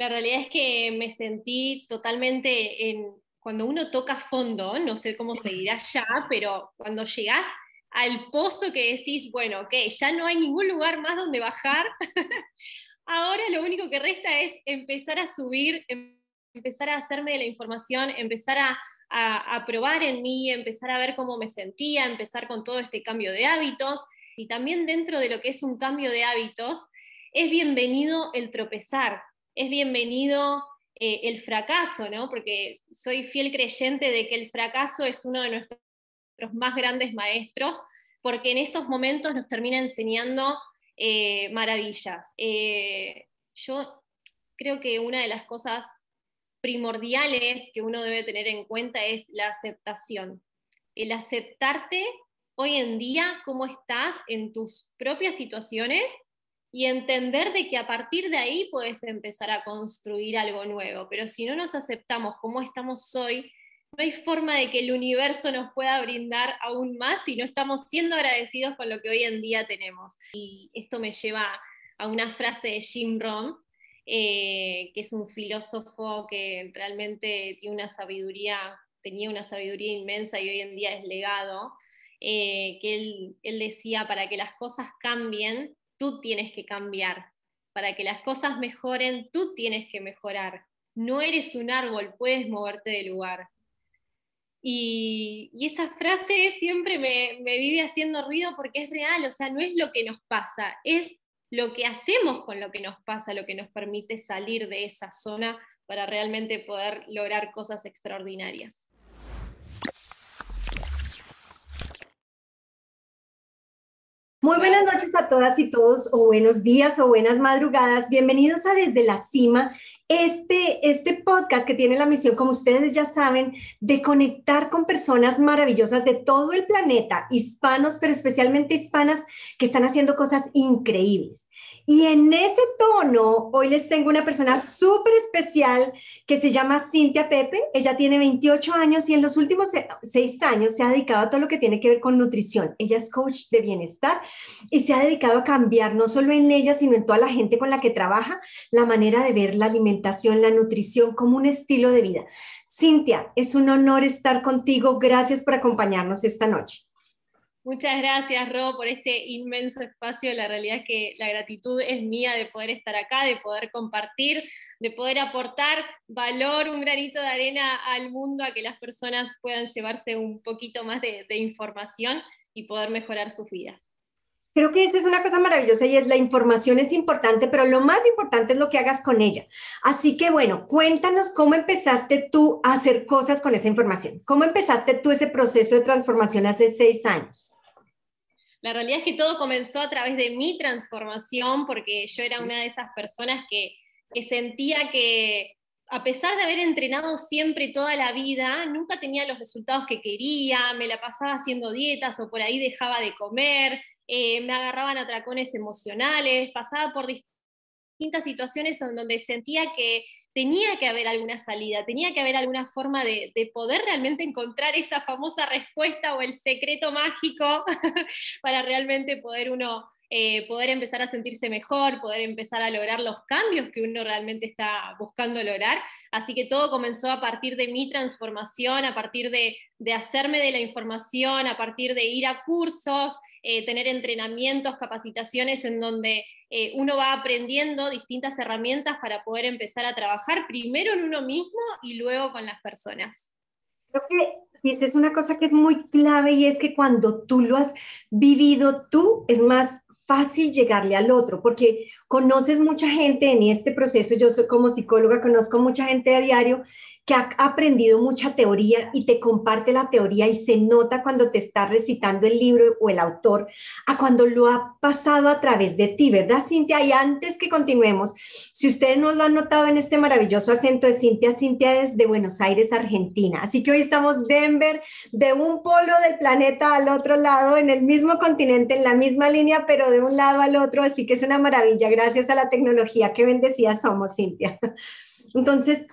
La realidad es que me sentí totalmente en, cuando uno toca fondo, no sé cómo seguirá ya, pero cuando llegás al pozo que decís, bueno, ok, ya no hay ningún lugar más donde bajar, ahora lo único que resta es empezar a subir, empezar a hacerme de la información, empezar a, a, probar en mí, empezar a ver cómo me sentía, empezar con todo este cambio de hábitos. Y también dentro de lo que es un cambio de hábitos, es bienvenido el tropezar, es bienvenido eh, el fracaso, ¿no? Porque soy fiel creyente de que el fracaso es uno de nuestros más grandes maestros, porque en esos momentos nos termina enseñando eh, maravillas. Eh, yo creo que una de las cosas primordiales que uno debe tener en cuenta es la aceptación. El aceptarte hoy en día cómo estás en tus propias situaciones y entender de que a partir de ahí puedes empezar a construir algo nuevo. Pero si no nos aceptamos como estamos hoy, no hay forma de que el universo nos pueda brindar aún más si no estamos siendo agradecidos con lo que hoy en día tenemos. Y esto me lleva a una frase de Jim Rohn, eh, que es un filósofo que realmente tiene una sabiduría, tenía una sabiduría inmensa y hoy en día es legado, eh, que él, él decía, para que las cosas cambien, tú tienes que cambiar. Para que las cosas mejoren, tú tienes que mejorar. No eres un árbol, puedes moverte de lugar. Y, esa frase siempre me, me, vive haciendo ruido porque es real, o sea, no es lo que nos pasa, es lo que hacemos con lo que nos pasa, lo que nos permite salir de esa zona para realmente poder lograr cosas extraordinarias. Muy buenas noches a todas y todos, o buenos días o buenas madrugadas. Bienvenidos a Desde la Cima, este, este podcast que tiene la misión, como ustedes ya saben, de conectar con personas maravillosas de todo el planeta, hispanos, pero especialmente hispanas, que están haciendo cosas increíbles. Y en ese tono, hoy les tengo una persona súper especial que se llama Cintia Pepe. Ella tiene 28 años y en los últimos seis años se ha dedicado a todo lo que tiene que ver con nutrición. Ella es coach de bienestar y se ha dedicado a cambiar, no solo en ella, sino en toda la gente con la que trabaja, la manera de ver la alimentación, la nutrición como un estilo de vida. Cintia, es un honor estar contigo. Gracias por acompañarnos esta noche. Muchas gracias, Ro, por este inmenso espacio. La realidad es que la gratitud es mía de poder estar acá, de poder compartir, de poder aportar valor, un granito de arena al mundo, a que las personas puedan llevarse un poquito más de, información y poder mejorar sus vidas. Creo que esta es una cosa maravillosa y es la información es importante, pero lo más importante es lo que hagas con ella. Así que bueno, cuéntanos cómo empezaste tú a hacer cosas con esa información. ¿Cómo empezaste tú ese proceso de transformación hace seis años? La realidad es que todo comenzó a través de mi transformación, porque yo era una de esas personas que, sentía que a pesar de haber entrenado siempre toda la vida, nunca tenía los resultados que quería, me la pasaba haciendo dietas o por ahí dejaba de comer, eh, me agarraban atracones emocionales, pasaba por distintas situaciones en donde sentía que tenía que haber alguna salida, tenía que haber alguna forma de, poder realmente encontrar esa famosa respuesta o el secreto mágico para realmente poder uno eh, poder empezar a sentirse mejor, poder empezar a lograr los cambios que uno realmente está buscando lograr. Así que todo comenzó a partir de mi transformación, a partir de, de hacerme de la información, a partir de ir a cursos, eh, tener entrenamientos, capacitaciones en donde eh, uno va aprendiendo distintas herramientas para poder empezar a trabajar primero en uno mismo y luego con las personas. Creo que es una cosa que es muy clave y es que cuando tú lo has vivido tú, es más fácil llegarle al otro, porque conoces mucha gente en este proceso, yo soy como psicóloga, conozco mucha gente a diario que ha aprendido mucha teoría y te comparte la teoría y se nota cuando te está recitando el libro o el autor a cuando lo ha pasado a través de ti, ¿verdad, Cintia? Y antes que continuemos, si ustedes no lo han notado en este maravilloso acento de Cintia, Cintia es de Buenos Aires, Argentina. Así que hoy estamos Denver, de un polo del planeta al otro lado, en el mismo continente, en la misma línea, pero de un lado al otro. Así que es una maravilla, gracias a la tecnología. Qué bendecida somos, Cintia. Entonces,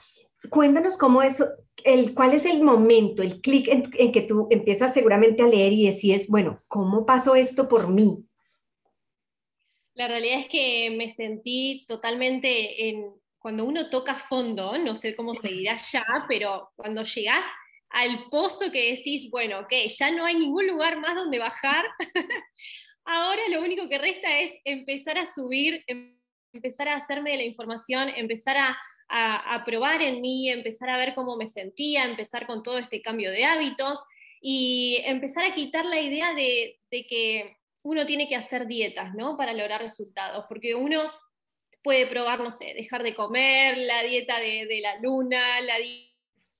cuéntanos cómo es, el, cuál es el momento, el clic en, que tú empiezas seguramente a leer y decides, bueno, ¿cómo pasó esto por mí? La realidad es que me sentí totalmente en, cuando uno toca fondo, no sé cómo seguirá ya, pero cuando llegás al pozo que decís, bueno, ok, ya no hay ningún lugar más donde bajar, ahora lo único que resta es empezar a subir, empezar a hacerme de la información, empezar a, probar en mí, empezar a ver cómo me sentía, empezar con todo este cambio de hábitos y empezar a quitar la idea de, que uno tiene que hacer dietas, ¿no? Para lograr resultados, porque uno puede probar, no sé, dejar de comer, la dieta de, de la luna, la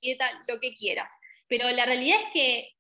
dieta, lo que quieras. Pero la realidad es que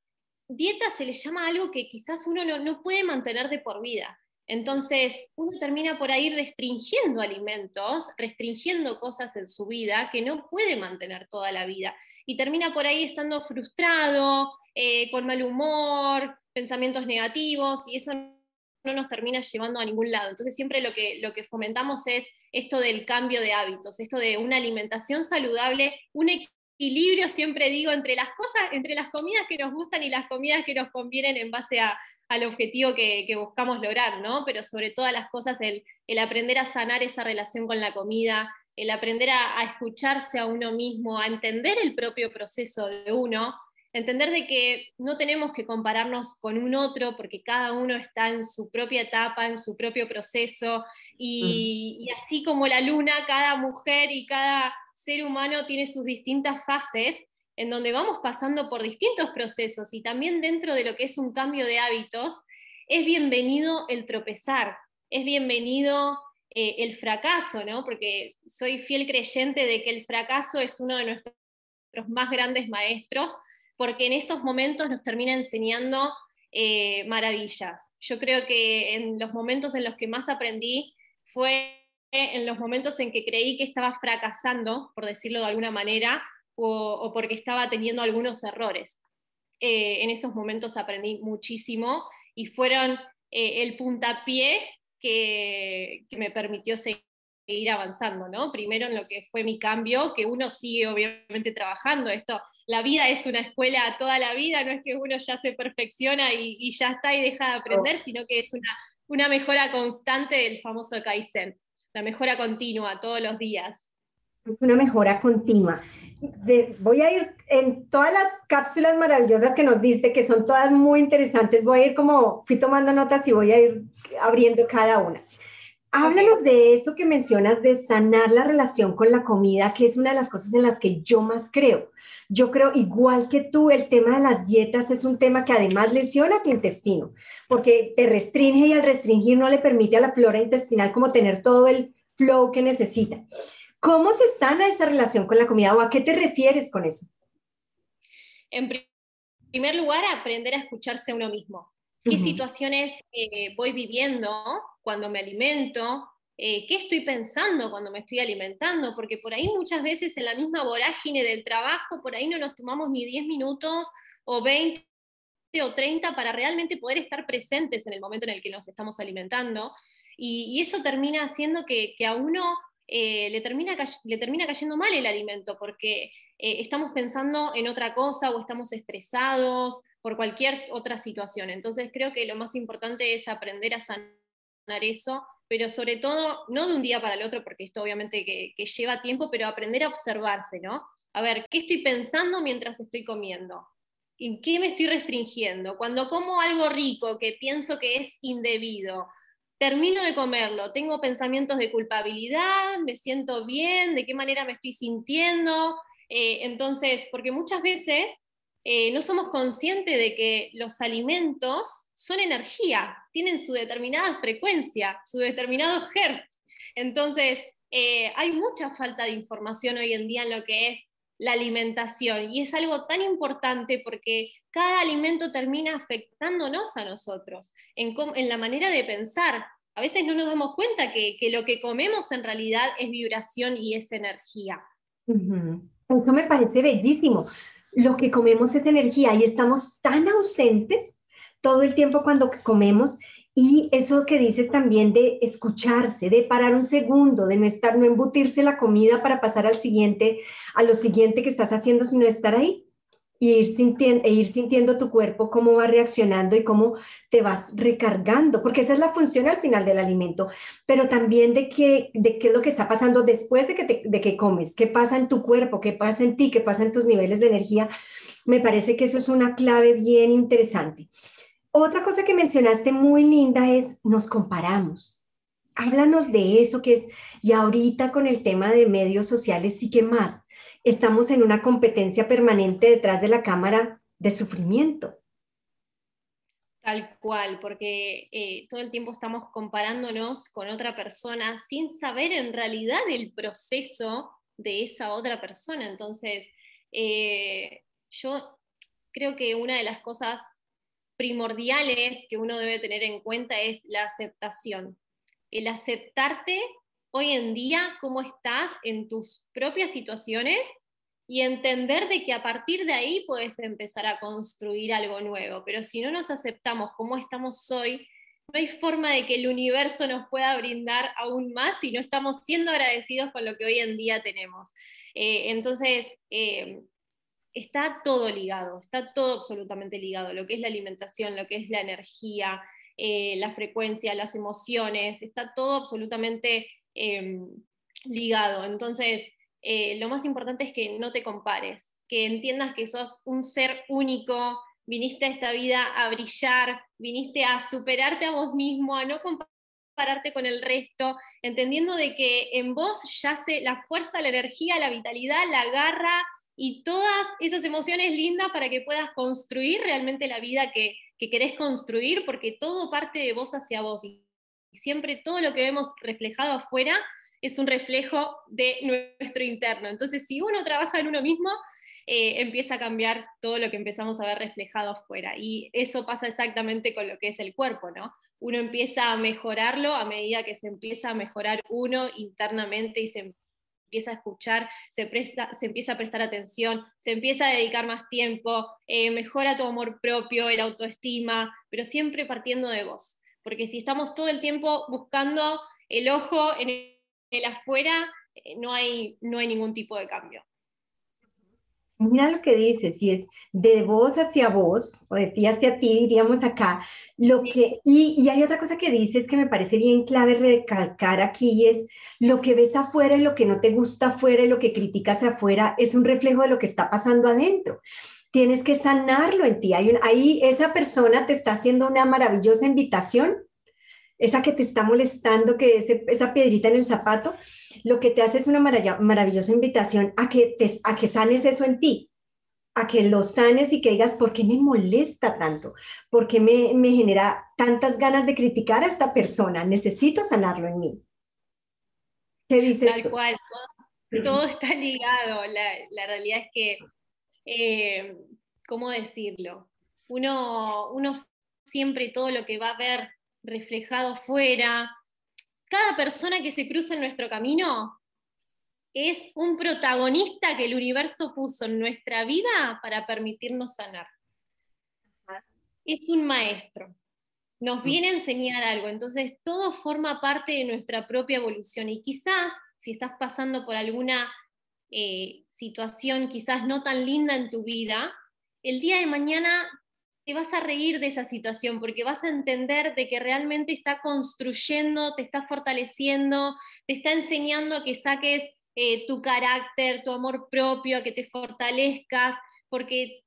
dieta se le llama algo que quizás uno no, puede mantener de por vida. Entonces, uno termina por ahí restringiendo alimentos, restringiendo cosas en su vida que no puede mantener toda la vida. Y termina por ahí estando frustrado, eh, con mal humor, pensamientos negativos, y eso no nos termina llevando a ningún lado. Entonces, siempre lo que, lo que fomentamos es esto del cambio de hábitos, esto de una alimentación saludable, un equilibrio, siempre digo, entre las cosas, entre las comidas que nos gustan y las comidas que nos convienen en base al objetivo que, buscamos lograr, ¿no? Pero sobre todas las cosas, el, aprender a sanar esa relación con la comida, el aprender a, escucharse a uno mismo, a entender el propio proceso de uno, entender de que no tenemos que compararnos con un otro porque cada uno está en su propia etapa, en su propio proceso, y así como la luna, cada mujer y cada ser humano tiene sus distintas fases en donde vamos pasando por distintos procesos y también dentro de lo que es un cambio de hábitos, es bienvenido el tropezar, es bienvenido eh, el fracaso, ¿no? Porque soy fiel creyente de que el fracaso es uno de nuestros más grandes maestros, porque en esos momentos nos termina enseñando eh, maravillas. Yo creo que en los momentos en los que más aprendí fue en los momentos en que creí que estaba fracasando, por decirlo de alguna manera, o, porque estaba teniendo algunos errores. Eh, en esos momentos aprendí muchísimo y fueron eh, el puntapié que, que, me permitió seguir avanzando, ¿no? Primero en lo que fue mi cambio, que uno sigue obviamente trabajando. Esto, la vida es una escuela toda la vida, no es que uno ya se perfecciona y, ya está y deja de aprender, sino que es una, una mejora constante del famoso Kaizen la mejora continua todos los días. Es una mejora continua. Voy a ir en todas las cápsulas maravillosas que nos diste, que son todas muy interesantes. Voy a ir como, fui tomando notas y voy a ir abriendo cada una. Háblanos de eso que mencionas, de sanar la relación con la comida, que es una de las cosas en las que yo más creo. Yo creo, igual que tú, el tema de las dietas es un tema que además lesiona tu intestino, porque te restringe y al restringir no le permite a la flora intestinal como tener todo el flow que necesita. ¿Cómo se sana esa relación con la comida o a qué te refieres con eso? En primer lugar, aprender a escucharse a uno mismo. ¿Qué situaciones eh, voy viviendo? cuando me alimento, eh, qué estoy pensando cuando me estoy alimentando, porque por ahí muchas veces en la misma vorágine del trabajo, por ahí no nos tomamos ni 10 minutos o 20 o 30 para realmente poder estar presentes en el momento en el que nos estamos alimentando. Y, eso termina haciendo que, a uno eh, le, termina, le termina cayendo mal el alimento, porque eh, estamos pensando en otra cosa o estamos estresados por cualquier otra situación. Entonces creo que lo más importante es aprender a sanar eso, pero sobre todo, no de un día para el otro, porque esto obviamente que, lleva tiempo, pero aprender a observarse, ¿no? A ver, ¿qué estoy pensando mientras estoy comiendo? ¿En qué me estoy restringiendo? Cuando como algo rico que pienso que es indebido, termino de comerlo, tengo pensamientos de culpabilidad, me siento bien, de qué manera me estoy sintiendo. Eh, entonces, porque muchas veces eh, no somos conscientes de que los alimentos son energía, tienen su determinada frecuencia, su determinado hertz. Entonces, eh, hay mucha falta de información hoy en día en lo que es la alimentación y es algo tan importante porque cada alimento termina afectándonos a nosotros en, la manera de pensar. A veces no nos damos cuenta que, lo que comemos en realidad es vibración y es energía. Eso me parece bellísimo. Lo que comemos es energía y estamos tan ausentes todo el tiempo cuando comemos y eso que dices también de escucharse, de parar un segundo, de no estar, no embutirse la comida para pasar al siguiente, a lo siguiente que estás haciendo, sino estar ahí. Ir sintiendo, e ir sintiendo tu cuerpo, cómo va reaccionando y cómo te vas recargando, porque esa es la función al final del alimento, pero también de qué, de qué es lo que está pasando después de que, de que comes, qué pasa en tu cuerpo, qué pasa en ti, qué pasa en tus niveles de energía. Me parece que eso es una clave bien interesante. Otra cosa que mencionaste muy linda es nos comparamos. Háblanos de eso que es, y ahorita con el tema de medios sociales, sí que más estamos en una competencia permanente detrás de la cámara de sufrimiento. Tal cual, porque eh, todo el tiempo estamos comparándonos con otra persona sin saber en realidad el proceso de esa otra persona. Entonces, eh, yo creo que una de las cosas primordiales que uno debe tener en cuenta es la aceptación. El aceptarte hoy en día cómo estás en tus propias situaciones y entender de que a partir de ahí puedes empezar a construir algo nuevo. Pero si no nos aceptamos como estamos hoy, no hay forma de que el universo nos pueda brindar aún más si no estamos siendo agradecidos con lo que hoy en día tenemos. Eh, entonces, eh, está todo ligado, está todo absolutamente ligado, lo que es la alimentación, lo que es la energía, eh, la frecuencia, las emociones, está todo absolutamente Em, ligado. Entonces, eh, lo más importante es que no te compares, que entiendas que sos un ser único, viniste a esta vida a brillar, viniste a superarte a vos mismo, a no compararte con el resto, entendiendo de que en vos yace la fuerza, la energía, la vitalidad, la garra y todas esas emociones lindas para que puedas construir realmente la vida que, que querés construir, porque todo parte de vos hacia vos. Siempre todo lo que vemos reflejado afuera es un reflejo de nuestro interno. Entonces, si uno trabaja en uno mismo, eh, empieza a cambiar todo lo que empezamos a ver reflejado afuera. Y eso pasa exactamente con lo que es el cuerpo, ¿no? Uno empieza a mejorarlo a medida que se empieza a mejorar uno internamente y se empieza a escuchar, se, se empieza a prestar atención, se empieza a dedicar más tiempo, eh, mejora tu amor propio, el autoestima, pero siempre partiendo de vos porque si estamos todo el tiempo buscando el ojo en el, afuera, eh, no hay, no hay ningún tipo de cambio. Mira lo que dices, si es de vos hacia vos, o de ti hacia ti, diríamos acá, lo que, y, y, hay otra cosa que dices que me parece bien clave recalcar aquí, es lo que ves afuera y lo que no te gusta afuera y lo que criticas afuera es un reflejo de lo que está pasando adentro tienes que sanarlo en ti. Hay ahí esa persona te está haciendo una maravillosa invitación, esa que te está molestando, que es esa piedrita en el zapato, lo que te hace es una maravillosa invitación a que, te, a que sanes eso en ti, a que lo sanes y que digas, ¿por qué me molesta tanto? ¿Por qué me, me genera tantas ganas de criticar a esta persona? Necesito sanarlo en mí. ¿Qué dices? Tal cual, todo, está ligado. La, la realidad es que eh, ¿cómo decirlo? Uno, uno siempre todo lo que va a ver reflejado afuera, cada persona que se cruza en nuestro camino es un protagonista que el universo puso en nuestra vida para permitirnos sanar. Es un maestro, nos mm. viene a enseñar algo, entonces todo forma parte de nuestra propia evolución y quizás si estás pasando por alguna eh, situación quizás no tan linda en tu vida, el día de mañana te vas a reír de esa situación porque vas a entender de que realmente está construyendo, te está fortaleciendo, te está enseñando a que saques eh, tu carácter, tu amor propio, a que te fortalezcas, porque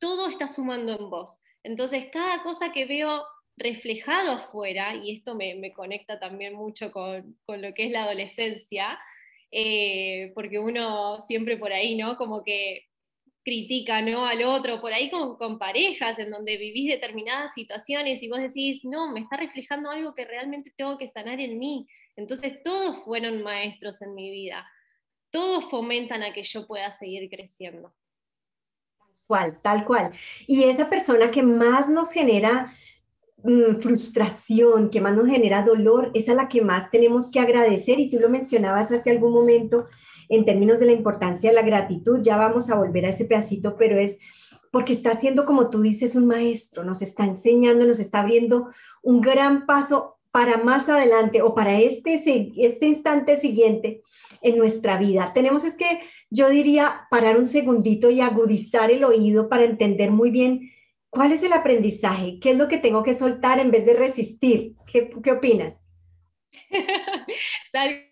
todo está sumando en vos. Entonces, cada cosa que veo reflejado afuera, y esto me, conecta también mucho con, con, lo que es la adolescencia, eh, porque uno siempre por ahí, ¿no? Como que critica ¿no? al otro, por ahí con, con, parejas en donde vivís determinadas situaciones y vos decís, no, me está reflejando algo que realmente tengo que sanar en mí. Entonces todos fueron maestros en mi vida, todos fomentan a que yo pueda seguir creciendo. Tal cual, tal cual. Y esa persona que más nos genera frustración, que más nos genera dolor, es a la que más tenemos que agradecer. Y tú lo mencionabas hace algún momento en términos de la importancia de la gratitud. Ya vamos a volver a ese pedacito, pero es porque está haciendo, como tú dices, un maestro, nos está enseñando, nos está abriendo un gran paso para más adelante o para este, este instante siguiente, en nuestra vida. Tenemos es que, yo diría, parar un segundito y agudizar el oído para entender muy bien cuál es el aprendizaje, qué es lo que tengo que soltar en vez de resistir. ¿Qué, qué opinas? Tal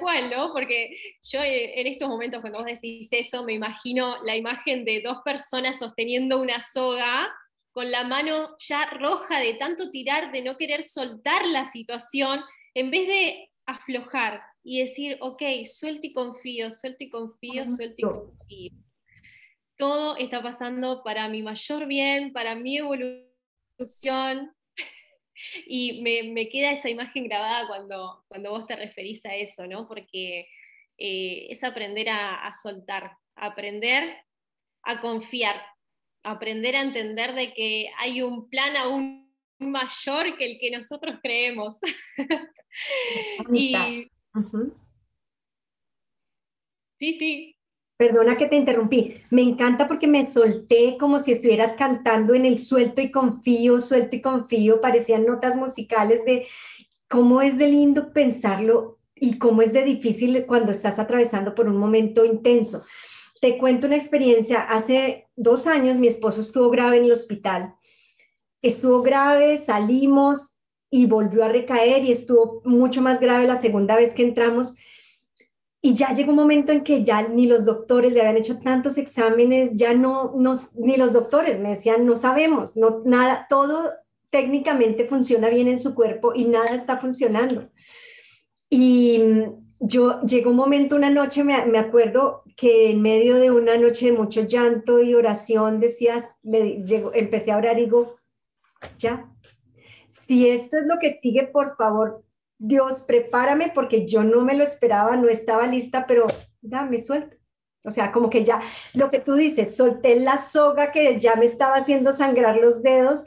cual, ¿no? Porque yo eh, en estos momentos cuando vos decís eso, me imagino la imagen de dos personas sosteniendo una soga con la mano ya roja de tanto tirar, de no querer soltar la situación, en vez de aflojar y decir, ok, suelto y confío, suelto y confío, suelto y confío. Todo está pasando para mi mayor bien, para mi evolución. Y me, queda esa imagen grabada cuando, cuando vos te referís a eso, ¿no? Porque eh, es aprender a, a soltar, aprender a confiar, aprender a entender de que hay un plan aún mayor que el que nosotros creemos. y... Sí, sí. Perdona que te interrumpí. Me encanta porque me solté como si estuvieras cantando en el suelto y confío, suelto y confío. Parecían notas musicales de cómo es de lindo pensarlo y cómo es de difícil cuando estás atravesando por un momento intenso. Te cuento una experiencia. Hace dos años mi esposo estuvo grave en el hospital. Estuvo grave, salimos, y volvió a recaer y estuvo mucho más grave la segunda vez que entramos. Y ya llegó un momento en que ya ni los doctores le habían hecho tantos exámenes, ya no, ni los doctores me decían, no sabemos, no, nada, todo técnicamente funciona bien en su cuerpo y nada está funcionando. Y yo llegó un momento, una noche, me, me, acuerdo que en medio de una noche de mucho llanto y oración, decías, le, llegó, empecé a orar y digo, ya, si esto es lo que sigue, por favor, Dios, prepárame porque yo no me lo esperaba, no estaba lista, pero dame suelto. O sea, como que ya, lo que tú dices, solté la soga que ya me estaba haciendo sangrar los dedos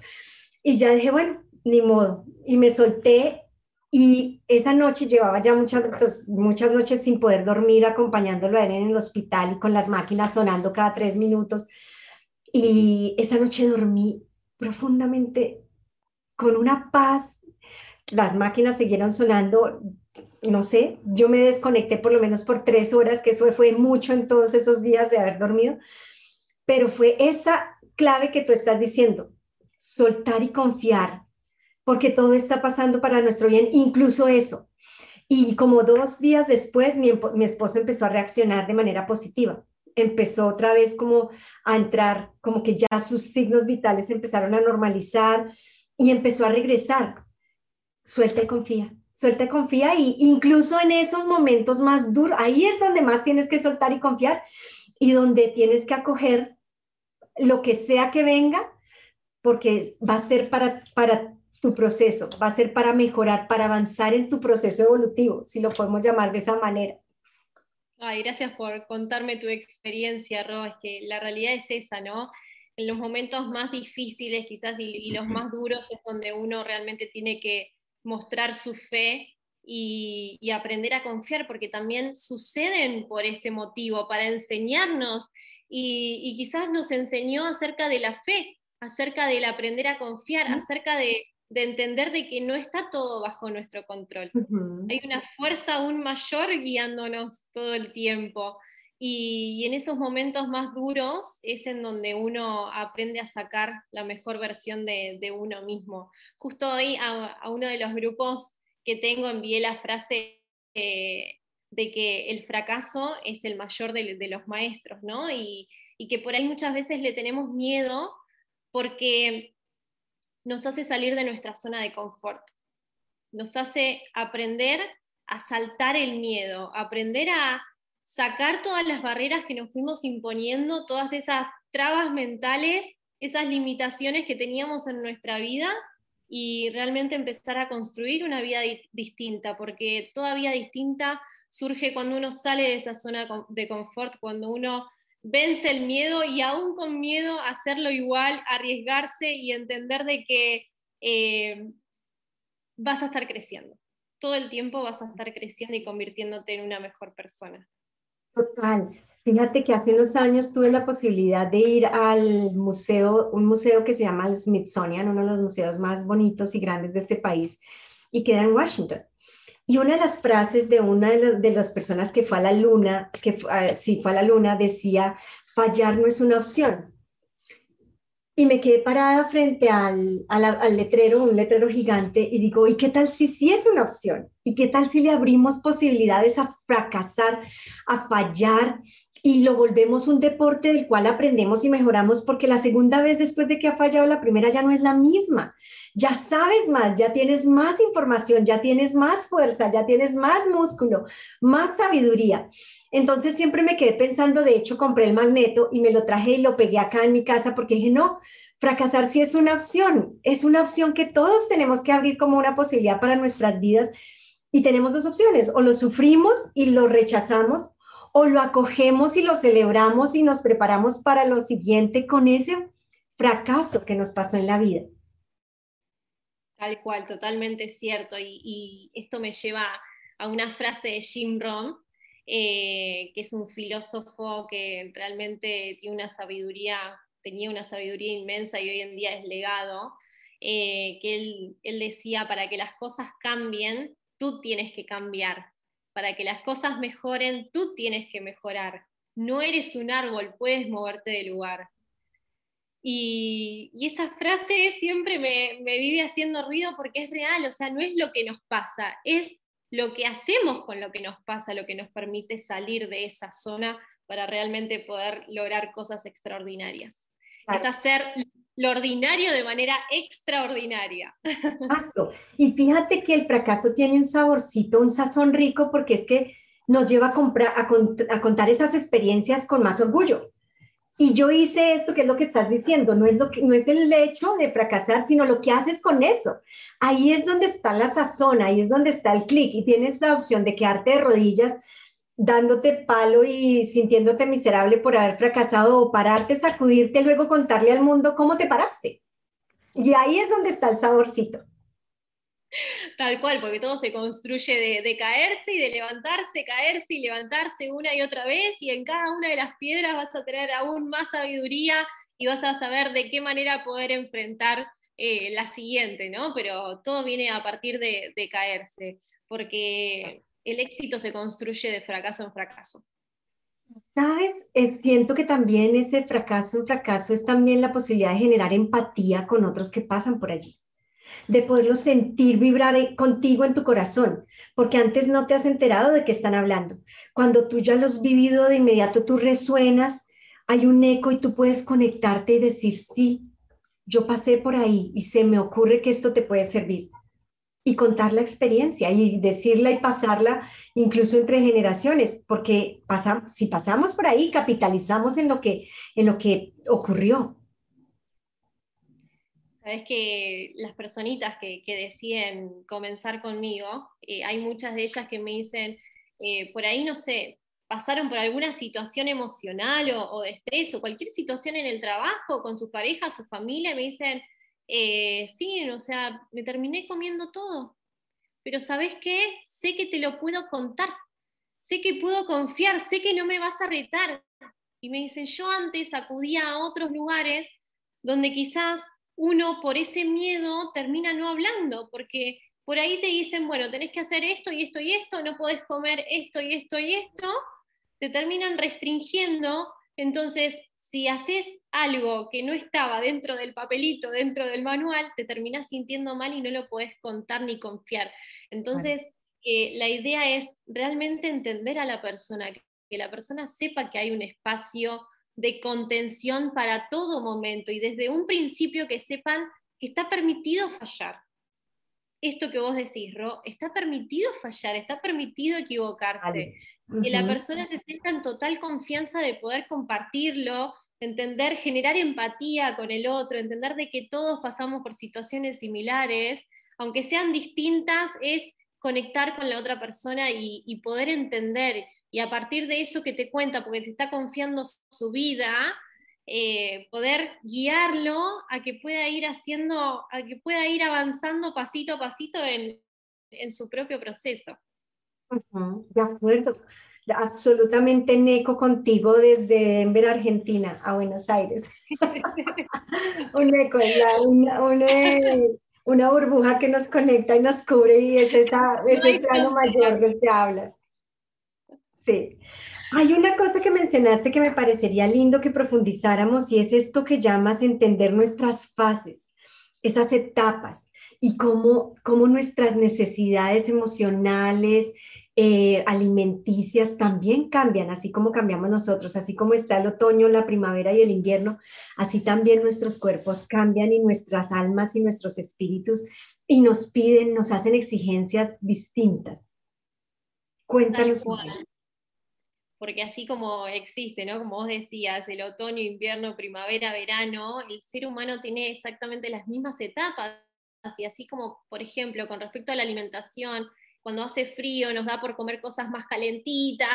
y ya dije, bueno, ni modo. Y me solté y esa noche llevaba ya muchas, pues, muchas noches sin poder dormir acompañándolo a él en el hospital y con las máquinas sonando cada tres minutos. Y esa noche dormí profundamente con una paz, las máquinas siguieron sonando, no sé, yo me desconecté por lo menos por tres horas, que eso fue mucho en todos esos días de haber dormido, pero fue esa clave que tú estás diciendo, soltar y confiar, porque todo está pasando para nuestro bien, incluso eso. Y como dos días después, mi, mi esposo empezó a reaccionar de manera positiva empezó otra vez como a entrar, como que ya sus signos vitales empezaron a normalizar, y empezó a regresar. Suelta y confía, suelta y confía y incluso en esos momentos más duros, ahí es donde más tienes que soltar y confiar y donde tienes que acoger lo que sea que venga, porque va a ser para, para tu proceso, va a ser para mejorar, para avanzar en tu proceso evolutivo, si lo podemos llamar de esa manera. Ay, gracias por contarme tu experiencia, Ro. Es que la realidad es esa, ¿no? en los momentos más difíciles quizás y, los más duros es donde uno realmente tiene que mostrar su fe y, aprender a confiar, porque también suceden por ese motivo, para enseñarnos y, quizás nos enseñó acerca de la fe, acerca del aprender a confiar, acerca de, entender de que no está todo bajo nuestro control. Hay una fuerza aún mayor guiándonos todo el tiempo. Y, en esos momentos más duros es en donde uno aprende a sacar la mejor versión de, uno mismo. Justo hoy a, uno de los grupos que tengo envié la frase eh, de que el fracaso es el mayor de, los maestros, ¿no? Y, y que por ahí muchas veces le tenemos miedo porque nos hace salir de nuestra zona de confort, nos hace aprender a saltar el miedo, aprender a sacar todas las barreras que nos fuimos imponiendo, todas esas trabas mentales, esas limitaciones que teníamos en nuestra vida y realmente empezar a construir una vida distinta, porque toda vida distinta surge cuando uno sale de esa zona de confort, cuando uno vence el miedo y aún con miedo hacerlo igual, arriesgarse y entender de que eh, vas a estar creciendo. Todo el tiempo vas a estar creciendo y convirtiéndote en una mejor persona. Total. Fíjate que hace unos años tuve la posibilidad de ir al museo, un museo que se llama el Smithsonian, uno de los museos más bonitos y grandes de este país, y queda en Washington. Y una de las frases de una de, las personas que fue a la luna, que uh, sí fue a la luna, decía, fallar no es una opción. Y me quedé parada frente al, al, letrero, un letrero gigante, y digo, ¿y qué tal si sí es una opción? ¿Y qué tal si le abrimos posibilidades a fracasar, a fallar, y lo volvemos un deporte del cual aprendemos y mejoramos porque la segunda vez después de que ha fallado la primera ya no es la misma. Ya sabes más, ya tienes más información, ya tienes más fuerza, ya tienes más músculo, más sabiduría. Entonces siempre me quedé pensando, de hecho compré el magneto y me lo traje y lo pegué acá en mi casa porque dije, no, fracasar sí es una opción, es una opción que todos tenemos que abrir como una posibilidad para nuestras vidas. Y tenemos dos opciones, o lo sufrimos y lo rechazamos, o lo acogemos y lo celebramos y nos preparamos para lo siguiente con ese fracaso que nos pasó en la vida. Tal cual, totalmente cierto. Y, esto me lleva a una frase de Jim Rohn, eh, que es un filósofo que realmente tiene una sabiduría, tenía una sabiduría inmensa y hoy en día es legado, eh, que él, él decía, para que las cosas cambien, tú tienes que cambiar para que las cosas mejoren, tú tienes que mejorar. No eres un árbol, puedes moverte de lugar. Y, esa frase siempre me, me, vive haciendo ruido porque es real, o sea, no es lo que nos pasa, es lo que hacemos con lo que nos pasa, lo que nos permite salir de esa zona para realmente poder lograr cosas extraordinarias. Es hacer lo ordinario de manera extraordinaria. Exacto. Y fíjate que el fracaso tiene un saborcito, un sazón rico, porque es que nos lleva a, comprar, a, contar esas experiencias con más orgullo. Y yo hice esto, que es lo que estás diciendo, no es, lo que, no es el hecho de fracasar, sino lo que haces con eso. Ahí es donde está la sazón, ahí es donde está el clic y tienes la opción de quedarte de rodillas dándote palo y sintiéndote miserable por haber fracasado o pararte, sacudirte, luego contarle al mundo cómo te paraste. Y ahí es donde está el saborcito. Tal cual, porque todo se construye de, caerse y de levantarse, caerse y levantarse una y otra vez, y en cada una de las piedras vas a tener aún más sabiduría y vas a saber de qué manera poder enfrentar eh, la siguiente, ¿no? Pero todo viene a partir de, de caerse, porque el éxito se construye de fracaso en fracaso. Sabes, siento que también ese fracaso en fracaso es también la posibilidad de generar empatía con otros que pasan por allí, de poderlo sentir vibrar contigo en tu corazón, porque antes no te has enterado de qué están hablando. Cuando tú ya lo has vivido de inmediato, tú resuenas, hay un eco y tú puedes conectarte y decir, sí, yo pasé por ahí y se me ocurre que esto te puede servir y contar la experiencia y decirla y pasarla incluso entre generaciones, porque pasamos, si pasamos por ahí, capitalizamos en lo que, en lo que ocurrió. Sabes que las personitas que, deciden comenzar conmigo, eh, hay muchas de ellas que me dicen, eh, por ahí no sé, pasaron por alguna situación emocional o, o, de estrés o cualquier situación en el trabajo, con sus parejas, su familia, me dicen, eh, sí, o sea, me terminé comiendo todo, pero ¿sabes qué? Sé que te lo puedo contar, sé que puedo confiar, sé que no me vas a retar. Y me dicen, yo antes acudía a otros lugares donde quizás uno por ese miedo termina no hablando, porque por ahí te dicen, bueno, tenés que hacer esto y esto y esto, no podés comer esto y esto y esto, te terminan restringiendo, entonces si haces algo que no estaba dentro del papelito, dentro del manual, te terminas sintiendo mal y no lo puedes contar ni confiar. Entonces, eh, la idea es realmente entender a la persona, que la persona sepa que hay un espacio de contención para todo momento y desde un principio que sepan que está permitido fallar. Esto que vos decís, Ro, está permitido fallar, está permitido equivocarse. Que la persona se sienta en total confianza de poder compartirlo, entender, generar empatía con el otro, entender de que todos pasamos por situaciones similares, aunque sean distintas, es conectar con la otra persona y, poder entender, y a partir de eso que te cuenta, porque te está confiando su vida, eh, poder guiarlo a que pueda ir haciendo, a que pueda ir avanzando pasito a pasito en, su propio proceso. de acuerdo absolutamente neco contigo desde Denver, Argentina, a Buenos Aires. un eco, un, una burbuja que nos conecta y nos cubre y es esa, ese plano mayor del que hablas. Sí. Hay una cosa que mencionaste que me parecería lindo que profundizáramos y es esto que llamas entender nuestras fases, esas etapas y cómo, cómo nuestras necesidades emocionales, eh, alimenticias también cambian, así como cambiamos nosotros, así como está el otoño, la primavera y el invierno, así también nuestros cuerpos cambian y nuestras almas y nuestros espíritus y nos piden, nos hacen exigencias distintas. Cuéntanos. Porque así como existe, ¿no? Como vos decías, el otoño, invierno, primavera, verano, el ser humano tiene exactamente las mismas etapas. Y así como, por ejemplo, con respecto a la alimentación, cuando hace frío nos da por comer cosas más calentitas,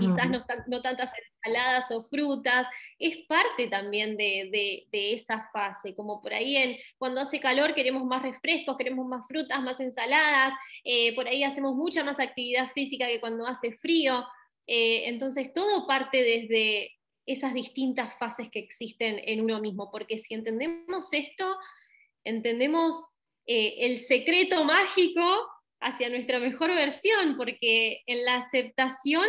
quizás no, tantas ensaladas o frutas, es parte también de, esa fase, como por ahí en, cuando hace calor queremos más refrescos, queremos más frutas, más ensaladas, eh, por ahí hacemos mucha más actividad física que cuando hace frío, eh, entonces todo parte desde esas distintas fases que existen en uno mismo, porque si entendemos esto, entendemos eh, el secreto mágico hacia nuestra mejor versión, porque en la aceptación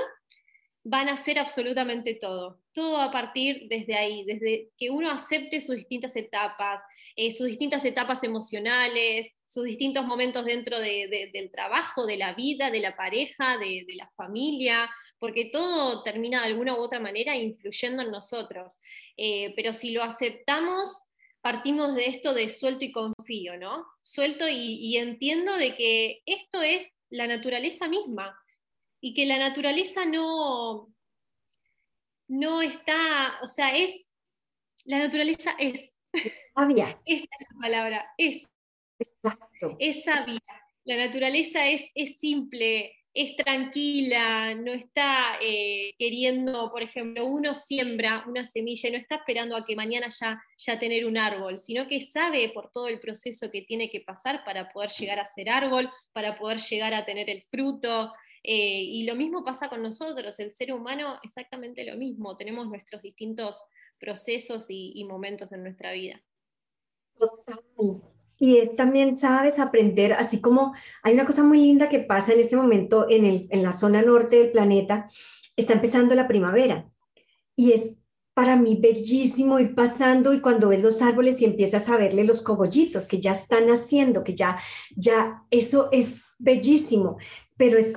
van a ser absolutamente todo. Todo a partir desde ahí, desde que uno acepte sus distintas etapas, eh, sus distintas etapas emocionales, sus distintos momentos dentro del trabajo, de la vida, de la pareja, de, la familia, porque todo termina de alguna u otra manera influyendo en nosotros. Eh, pero si lo aceptamos, partimos de esto de suelto y confío, ¿no? Suelto y, entiendo de que esto es la naturaleza misma y que la naturaleza no, no está, o sea, es, la naturaleza es. Sabia. Esta es la palabra, es. Exacto. Es sabia. La naturaleza es, es simple, es tranquila, no está eh, queriendo, por ejemplo, uno siembra una semilla y no está esperando a que mañana ya, ya tener un árbol, sino que sabe por todo el proceso que tiene que pasar para poder llegar a ser árbol, para poder llegar a tener el fruto. Eh, y lo mismo pasa con nosotros, el ser humano exactamente lo mismo, tenemos nuestros distintos procesos y, y momentos en nuestra vida. Total. Y es también, sabes, aprender, así como hay una cosa muy linda que pasa en este momento en, el, en la zona norte del planeta, está empezando la primavera. Y es para mí bellísimo ir pasando y cuando ves los árboles y empiezas a verle los cogollitos que ya están haciendo, que ya, ya, eso es bellísimo, pero es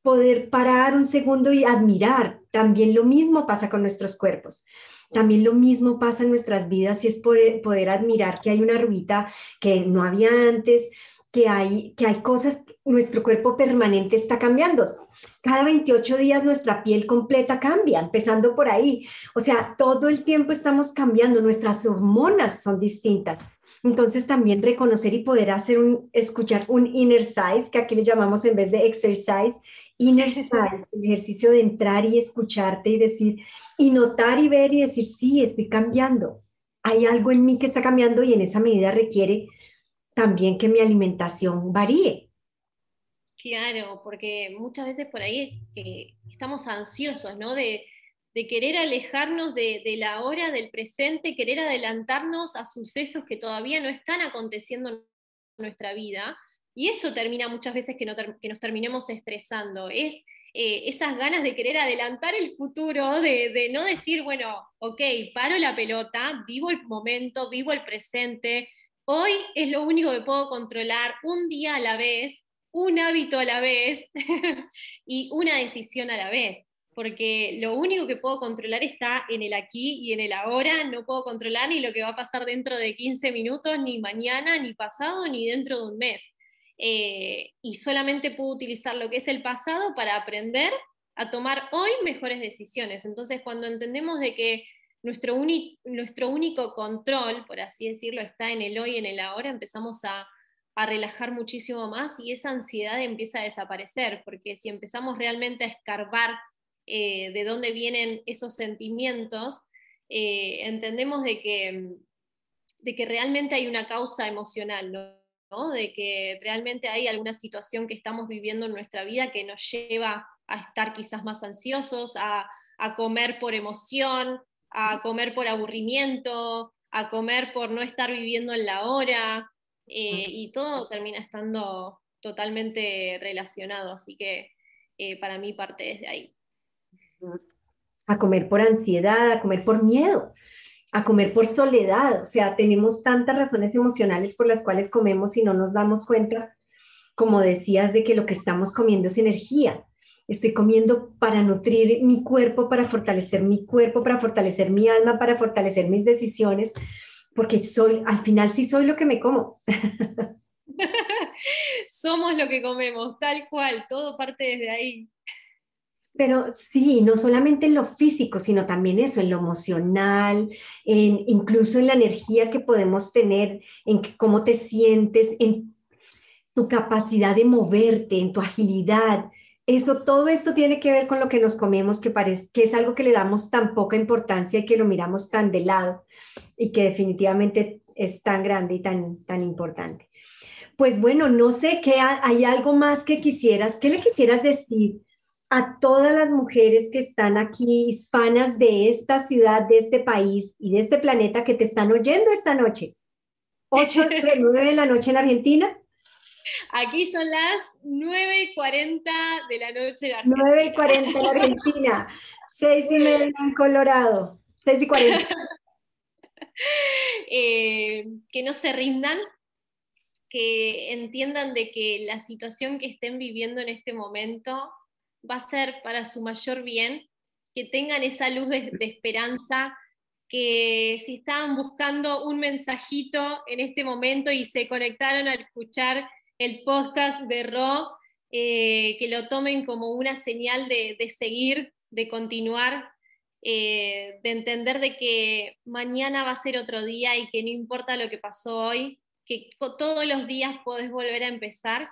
poder parar un segundo y admirar. También lo mismo pasa con nuestros cuerpos. También lo mismo pasa en nuestras vidas y es poder, poder admirar que hay una ruita que no había antes, que hay, que hay cosas, nuestro cuerpo permanente está cambiando. Cada 28 días nuestra piel completa cambia, empezando por ahí. O sea, todo el tiempo estamos cambiando, nuestras hormonas son distintas. Entonces también reconocer y poder hacer un, escuchar un inner size, que aquí le llamamos en vez de exercise, inner size, el ejercicio de entrar y escucharte y decir, y notar y ver y decir, sí, estoy cambiando. Hay algo en mí que está cambiando y en esa medida requiere también que mi alimentación varíe. Claro, porque muchas veces por ahí eh, estamos ansiosos, ¿no? De, querer alejarnos de, la hora, del presente, querer adelantarnos a sucesos que todavía no están aconteciendo en nuestra vida. Y eso termina muchas veces que, que nos terminemos estresando. Es eh, esas ganas de querer adelantar el futuro, de, no decir, bueno, ok, paro la pelota, vivo el momento, vivo el presente, hoy es lo único que puedo controlar, un día a la vez, un hábito a la vez y una decisión a la vez porque lo único que puedo controlar está en el aquí y en el ahora, no puedo controlar ni lo que va a pasar dentro de 15 minutos, ni mañana, ni pasado, ni dentro de un mes. Eh, y solamente puedo utilizar lo que es el pasado para aprender a tomar hoy mejores decisiones. Entonces, cuando entendemos de que nuestro, nuestro único control, por así decirlo, está en el hoy, en el ahora, empezamos a, relajar muchísimo más y esa ansiedad empieza a desaparecer, porque si empezamos realmente a escarbar eh, de dónde vienen esos sentimientos, eh, entendemos de que, de que realmente hay una causa emocional, ¿no? de que realmente hay alguna situación que estamos viviendo en nuestra vida que nos lleva a estar quizás más ansiosos, a, comer por emoción, a comer por aburrimiento, a comer por no estar viviendo en la hora. eh, y todo termina estando totalmente relacionado, así que eh, para mí parte desde ahí. A comer por ansiedad, a comer por miedo, a comer por soledad, o sea, tenemos tantas razones emocionales por las cuales comemos y no nos damos cuenta, como decías, de que lo que estamos comiendo es energía. Estoy comiendo para nutrir mi cuerpo, para fortalecer mi cuerpo, para fortalecer mi alma, para fortalecer mis decisiones, porque soy, al final sí soy lo que me como. Somos lo que comemos, tal cual, todo parte desde ahí. Pero sí, no solamente en lo físico, sino también eso, en lo emocional, en, incluso en la energía que podemos tener, en cómo te sientes, en tu capacidad de moverte, en tu agilidad. Eso, todo esto tiene que ver con lo que nos comemos, que, parece, que es algo que le damos tan poca importancia y que lo miramos tan de lado y que definitivamente es tan grande y tan, tan importante. Pues bueno, no sé qué hay algo más que quisieras, ¿qué le quisieras decir a todas las mujeres que están aquí, hispanas de esta ciudad, de este país y de este planeta que te están oyendo esta noche? 8 de 9 de la noche en Argentina. Aquí son las 9.40 de la noche en Argentina. 9.40 en Argentina, 6 y media en Colorado, 6 y 40. Eh, que no se rindan, que entiendan de que la situación que estén viviendo en este momento va a ser para su mayor bien, que tengan esa luz de, esperanza, que si estaban buscando un mensajito en este momento y se conectaron a escuchar el podcast de Ro, eh, que lo tomen como una señal de, seguir, de continuar, eh, de entender de que mañana va a ser otro día y que no importa lo que pasó hoy, que todos los días podés volver a empezar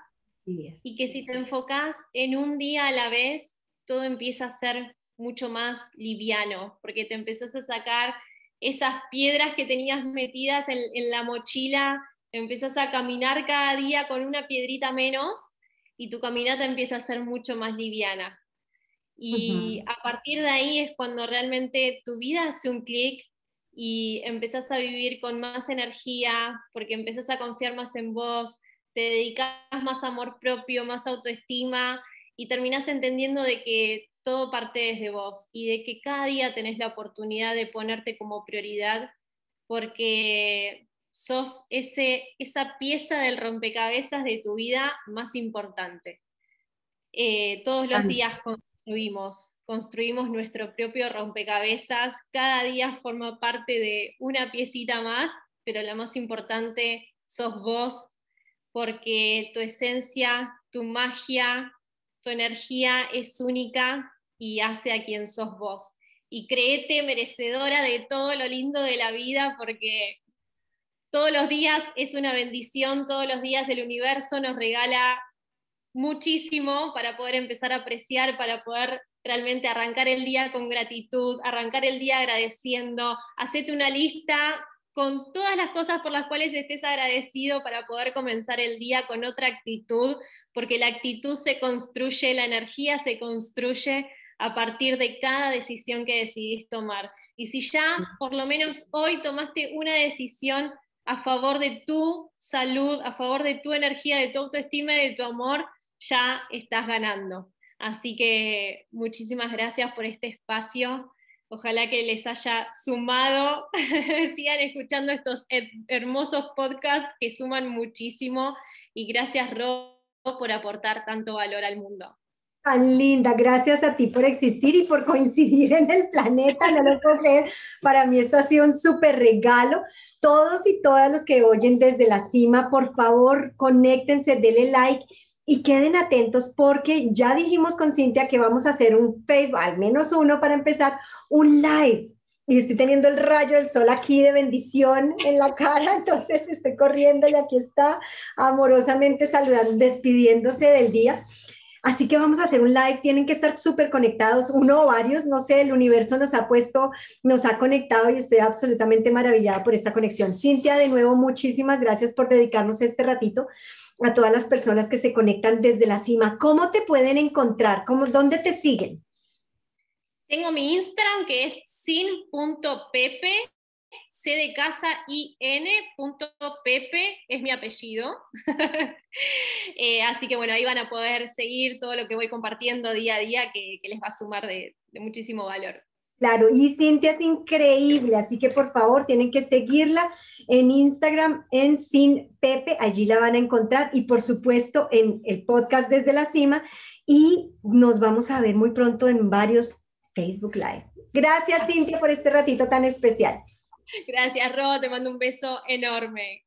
y que si te enfocas en un día a la vez, todo empieza a ser mucho más liviano, porque te empezás a sacar esas piedras que tenías metidas en, en la mochila, empiezas a caminar cada día con una piedrita menos y tu caminata empieza a ser mucho más liviana. Y a partir de ahí es cuando realmente tu vida hace un clic y empezás a vivir con más energía, porque empezás a confiar más en vos, te dedicas más amor propio, más autoestima y terminás entendiendo de que todo parte desde vos y de que cada día tenés la oportunidad de ponerte como prioridad porque sos ese, esa pieza del rompecabezas de tu vida más importante. Eh, todos los días construimos, construimos nuestro propio rompecabezas, cada día forma parte de una piecita más, pero la más importante sos vos, porque tu esencia, tu magia, tu energía es única y hace a quien sos vos. Y créete merecedora de todo lo lindo de la vida, porque todos los días es una bendición, todos los días el universo nos regala muchísimo para poder empezar a apreciar, para poder realmente arrancar el día con gratitud, arrancar el día agradeciendo, hacete una lista con todas las cosas por las cuales estés agradecido para poder comenzar el día con otra actitud, porque la actitud se construye, la energía se construye a partir de cada decisión que decidís tomar. Y si ya por lo menos hoy tomaste una decisión a favor de tu salud, a favor de tu energía, de tu autoestima y de tu amor, ya estás ganando. Así que muchísimas gracias por este espacio. Ojalá que les haya sumado, sigan escuchando estos hermosos podcasts que suman muchísimo y gracias Ro por aportar tanto valor al mundo. Tan linda, gracias a ti por existir y por coincidir en el planeta, no lo puedo creer. Para mí esto ha sido un súper regalo. Todos y todas los que oyen desde la cima, por favor, conéctense, denle like y queden atentos porque ya dijimos con Cintia que vamos a hacer un Facebook, al menos uno para empezar, un live. Y estoy teniendo el rayo del sol aquí de bendición en la cara, entonces estoy corriendo y aquí está amorosamente saludando, despidiéndose del día. Así que vamos a hacer un live, tienen que estar súper conectados, uno o varios, no sé, el universo nos ha puesto, nos ha conectado y estoy absolutamente maravillada por esta conexión. Cintia, de nuevo, muchísimas gracias por dedicarnos este ratito a todas las personas que se conectan desde la cima. ¿Cómo te pueden encontrar? ¿Cómo, ¿Dónde te siguen? Tengo mi Instagram que es sin.pepe C de casa I N es mi apellido. Eh, así que bueno, ahí van a poder seguir todo lo que voy compartiendo día a día que, les va a sumar de, muchísimo valor. Claro, y Cintia es increíble, así que por favor tienen que seguirla en Instagram en Sin Pepe, allí la van a encontrar y por supuesto en el podcast desde la cima y nos vamos a ver muy pronto en varios Facebook Live. Gracias Cintia por este ratito tan especial. Gracias, Ro, te mando un beso enorme.